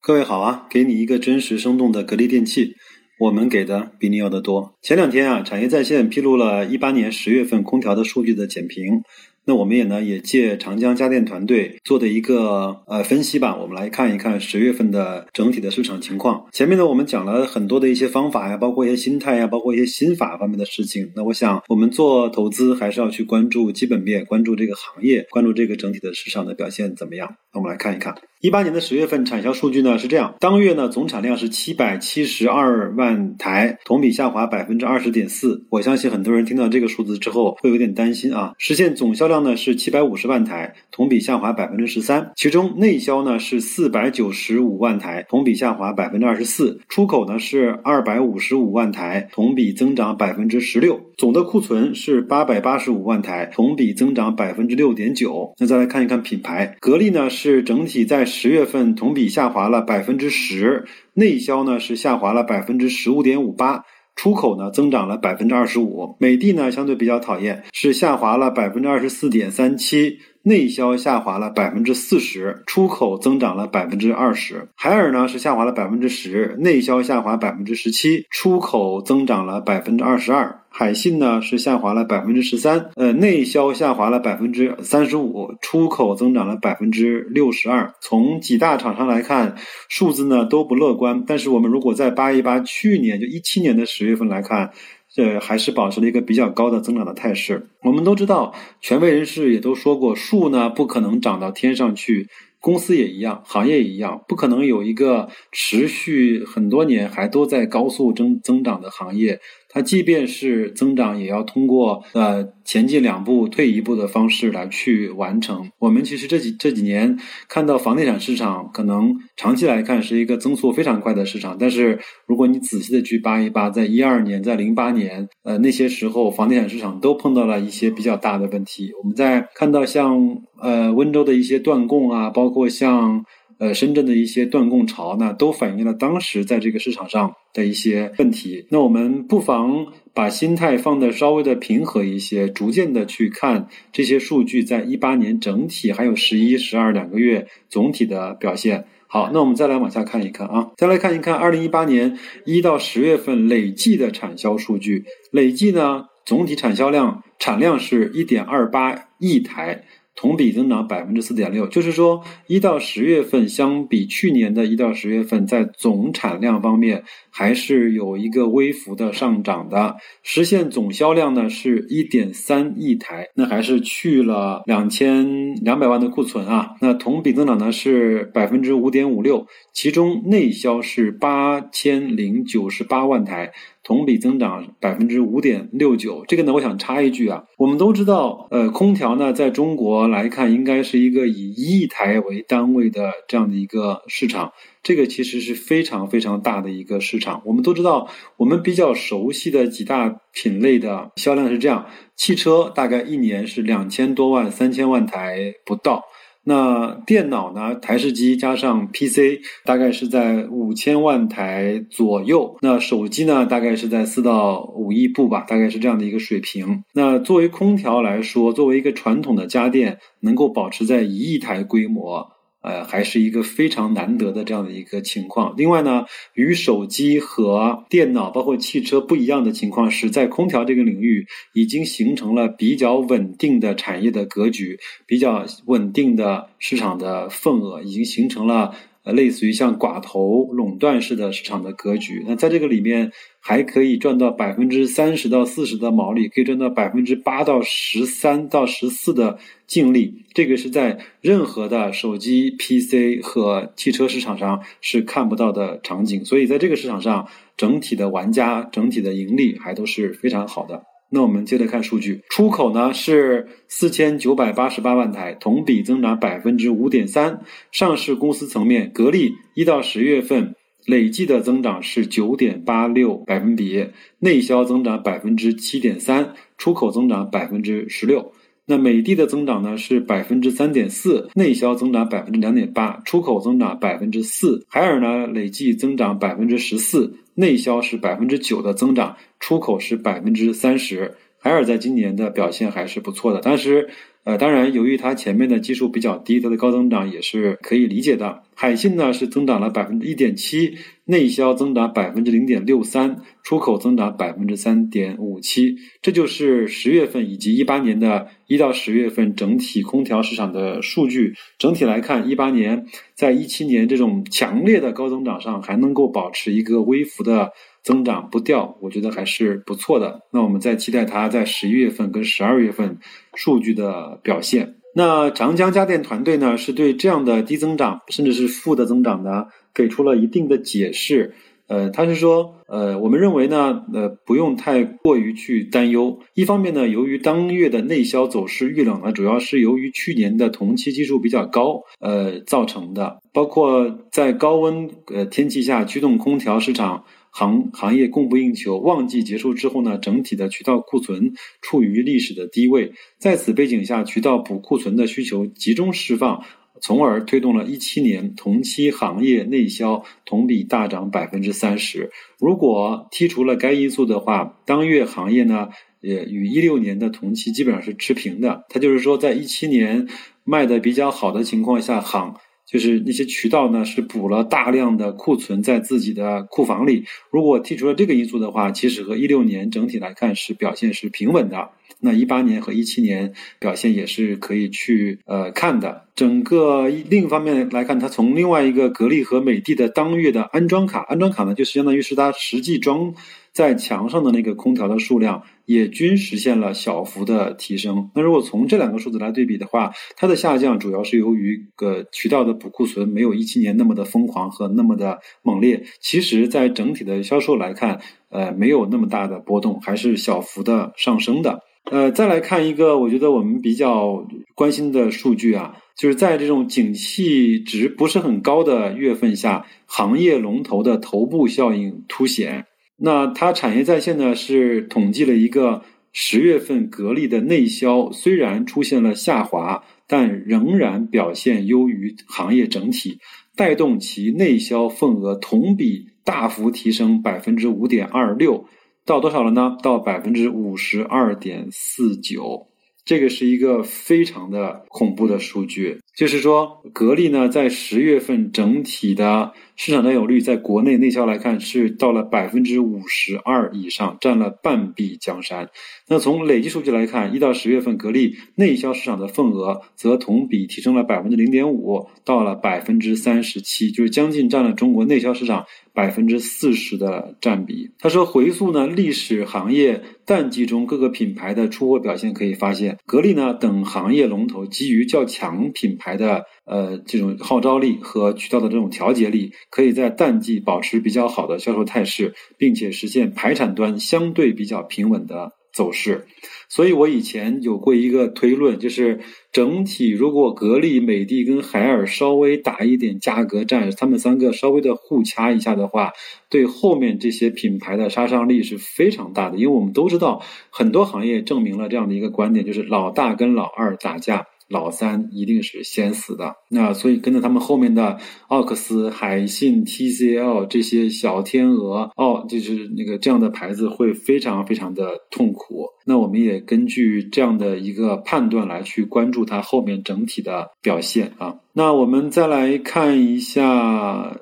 各位好啊，给你一个真实生动的格力电器，我们给的比你要的多。前两天啊，产业在线披露了一八年十月份空调的数据的简评。那我们也呢，也借长江家电团队做的一个呃分析吧，我们来看一看十月份的整体的市场情况。前面呢，我们讲了很多的一些方法呀，包括一些心态呀，包括一些心法方面的事情。那我想，我们做投资还是要去关注基本面，关注这个行业，关注这个整体的市场的表现怎么样。我们来看一看。一八年的十月份产销数据呢是这样，当月呢总产量是七百七十二万台，同比下滑百分之二十点四。我相信很多人听到这个数字之后会有点担心啊。实现总销量呢是七百五十万台，同比下滑百分之十三。其中内销呢是四百九十五万台，同比下滑百分之二十四。出口呢是二百五十五万台，同比增长百分之十六。总的库存是八百八十五万台，同比增长百分之六点九。那再来看一看品牌，格力呢是是整体在十月份同比下滑了百分之十，内销呢是下滑了百分之十五点五八，出口呢增长了百分之二十五。美的呢相对比较讨厌，是下滑了百分之二十四点三七。内销下滑了百分之四十，出口增长了百分之二十。海尔呢是下滑了百分之十，内销下滑百分之十七，出口增长了百分之二十二。海信呢是下滑了百分之十三，呃，内销下滑了百分之三十五，出口增长了百分之六十二。从几大厂商来看，数字呢都不乐观。但是我们如果再扒一扒去年就一七年的十月份来看。这还是保持了一个比较高的增长的态势。我们都知道，权威人士也都说过，树呢不可能长到天上去，公司也一样，行业也一样，不可能有一个持续很多年还都在高速增增长的行业。它即便是增长，也要通过呃前进两步退一步的方式来去完成。我们其实这几这几年看到房地产市场，可能长期来看是一个增速非常快的市场，但是如果你仔细的去扒一扒，在一二年、在零八年，呃那些时候房地产市场都碰到了一些比较大的问题。我们在看到像呃温州的一些断供啊，包括像。呃，深圳的一些断供潮呢，都反映了当时在这个市场上的一些问题。那我们不妨把心态放的稍微的平和一些，逐渐的去看这些数据，在一八年整体还有十一、十二两个月总体的表现。好，那我们再来往下看一看啊，再来看一看二零一八年一到十月份累计的产销数据，累计呢总体产销量产量是一点二八亿台。同比增长百分之四点六，就是说一到十月份相比去年的一到十月份，在总产量方面还是有一个微幅的上涨的，实现总销量呢是一点三亿台，那还是去了两千两百万的库存啊，那同比增长呢是百分之五点五六，其中内销是八千零九十八万台。同比增长百分之五点六九，这个呢，我想插一句啊，我们都知道，呃，空调呢，在中国来看，应该是一个以亿台为单位的这样的一个市场，这个其实是非常非常大的一个市场。我们都知道，我们比较熟悉的几大品类的销量是这样：汽车大概一年是两千多万、三千万台不到。那电脑呢？台式机加上 PC，大概是在五千万台左右。那手机呢？大概是在四到五亿部吧，大概是这样的一个水平。那作为空调来说，作为一个传统的家电，能够保持在一亿台规模。呃，还是一个非常难得的这样的一个情况。另外呢，与手机和电脑，包括汽车不一样的情况是在空调这个领域已经形成了比较稳定的产业的格局，比较稳定的市场的份额，已经形成了。类似于像寡头垄断式的市场的格局，那在这个里面还可以赚到百分之三十到四十的毛利，可以赚到百分之八到十三到十四的净利，这个是在任何的手机、PC 和汽车市场上是看不到的场景，所以在这个市场上，整体的玩家、整体的盈利还都是非常好的。那我们接着看数据，出口呢是四千九百八十八万台，同比增长百分之五点三。上市公司层面，格力一到十月份累计的增长是九点八六百分比，内销增长百分之七点三，出口增长百分之十六。那美的的增长呢是百分之三点四，内销增长百分之两点八，出口增长百分之四。海尔呢累计增长百分之十四。内销是百分之九的增长，出口是百分之三十。海尔在今年的表现还是不错的，但是。呃，当然，由于它前面的基数比较低，它的高增长也是可以理解的。海信呢是增长了百分之一点七，内销增长百分之零点六三，出口增长百分之三点五七。这就是十月份以及一八年的一到十月份整体空调市场的数据。整体来看，一八年在一七年这种强烈的高增长上，还能够保持一个微幅的。增长不掉，我觉得还是不错的。那我们再期待它在十一月份跟十二月份数据的表现。那长江家电团队呢，是对这样的低增长甚至是负的增长呢，给出了一定的解释。呃，他是说，呃，我们认为呢，呃，不用太过于去担忧。一方面呢，由于当月的内销走势遇冷呢，主要是由于去年的同期基数比较高，呃，造成的。包括在高温呃天气下驱动空调市场。行行业供不应求，旺季结束之后呢，整体的渠道库存处于历史的低位。在此背景下，渠道补库存的需求集中释放，从而推动了一七年同期行业内销同比大涨百分之三十。如果剔除了该因素的话，当月行业呢，也与一六年的同期基本上是持平的。它就是说，在一七年卖的比较好的情况下，行。就是那些渠道呢，是补了大量的库存在自己的库房里。如果剔除了这个因素的话，其实和一六年整体来看是表现是平稳的。那一八年和一七年表现也是可以去呃看的。整个另一方面来看，它从另外一个格力和美的的当月的安装卡，安装卡呢就是相当于是它实际装在墙上的那个空调的数量。也均实现了小幅的提升。那如果从这两个数字来对比的话，它的下降主要是由于个渠道的补库存没有一七年那么的疯狂和那么的猛烈。其实，在整体的销售来看，呃，没有那么大的波动，还是小幅的上升的。呃，再来看一个，我觉得我们比较关心的数据啊，就是在这种景气值不是很高的月份下，行业龙头的头部效应凸显。那它产业在线呢是统计了一个十月份格力的内销，虽然出现了下滑，但仍然表现优于行业整体，带动其内销份额同比大幅提升百分之五点二六，到多少了呢？到百分之五十二点四九。这个是一个非常的恐怖的数据，就是说，格力呢在十月份整体的市场占有率，在国内内销来看是到了百分之五十二以上，占了半壁江山。那从累计数据来看，一到十月份，格力内销市场的份额则同比提升了百分之零点五，到了百分之三十七，就是将近占了中国内销市场。百分之四十的占比。他说，回溯呢历史行业淡季中各个品牌的出货表现，可以发现，格力呢等行业龙头基于较强品牌的呃这种号召力和渠道的这种调节力，可以在淡季保持比较好的销售态势，并且实现排产端相对比较平稳的。走势，所以我以前有过一个推论，就是整体如果格力、美的跟海尔稍微打一点价格战，他们三个稍微的互掐一下的话，对后面这些品牌的杀伤力是非常大的。因为我们都知道，很多行业证明了这样的一个观点，就是老大跟老二打架。老三一定是先死的，那所以跟着他们后面的奥克斯、海信、TCL 这些小天鹅，哦，就是那个这样的牌子会非常非常的痛苦。那我们也根据这样的一个判断来去关注它后面整体的表现啊。那我们再来看一下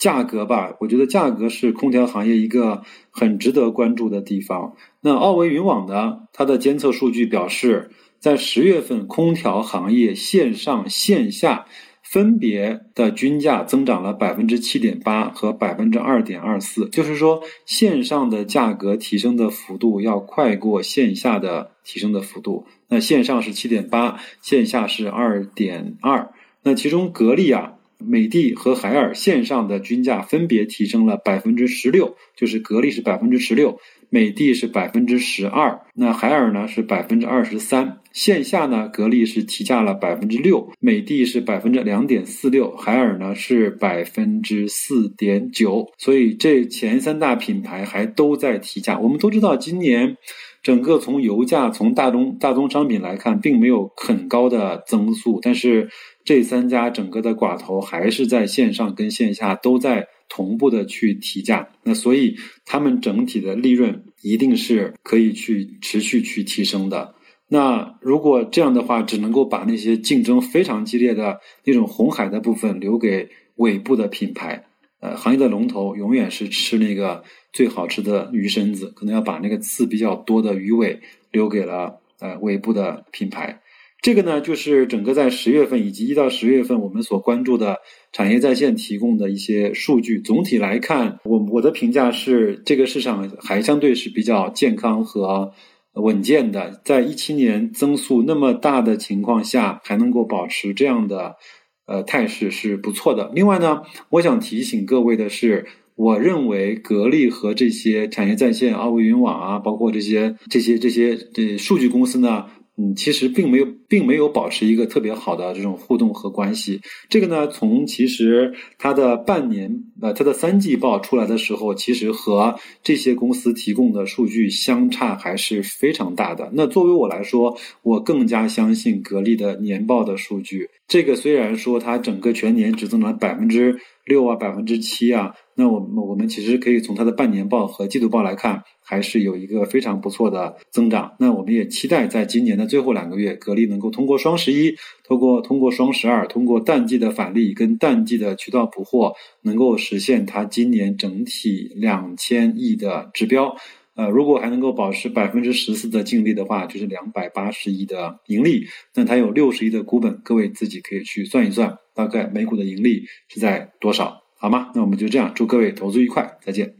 价格吧，我觉得价格是空调行业一个很值得关注的地方。那奥维云网呢，它的监测数据表示。在十月份，空调行业线上线下分别的均价增长了百分之七点八和百分之二点二四，就是说线上的价格提升的幅度要快过线下的提升的幅度。那线上是七点八，线下是二点二。那其中格力啊、美的和海尔线上的均价分别提升了百分之十六，就是格力是百分之十六。美的是百分之十二，那海尔呢是百分之二十三。线下呢，格力是提价了百分之六，美的是百分之两点四六，海尔呢是百分之四点九。所以这前三大品牌还都在提价。我们都知道，今年整个从油价、从大宗大宗商品来看，并没有很高的增速，但是这三家整个的寡头还是在线上跟线下都在。同步的去提价，那所以他们整体的利润一定是可以去持续去提升的。那如果这样的话，只能够把那些竞争非常激烈的那种红海的部分留给尾部的品牌。呃，行业的龙头永远是吃那个最好吃的鱼身子，可能要把那个刺比较多的鱼尾留给了呃尾部的品牌。这个呢，就是整个在十月份以及一到十月份我们所关注的产业在线提供的一些数据。总体来看，我我的评价是，这个市场还相对是比较健康和稳健的。在一七年增速那么大的情况下，还能够保持这样的呃态势是不错的。另外呢，我想提醒各位的是，我认为格力和这些产业在线、奥维云网啊，包括这些这些这些这数据公司呢。嗯，其实并没有，并没有保持一个特别好的这种互动和关系。这个呢，从其实它的半年，呃，它的三季报出来的时候，其实和这些公司提供的数据相差还是非常大的。那作为我来说，我更加相信格力的年报的数据。这个虽然说它整个全年只增长百分之六啊，百分之七啊，那我们我们其实可以从它的半年报和季度报来看。还是有一个非常不错的增长。那我们也期待在今年的最后两个月，格力能够通过双十一，通过通过双十二，通过淡季的返利跟淡季的渠道补货，能够实现它今年整体两千亿的指标。呃，如果还能够保持百分之十四的净利的话，就是两百八十亿的盈利。那它有六十亿的股本，各位自己可以去算一算，大概每股的盈利是在多少，好吗？那我们就这样，祝各位投资愉快，再见。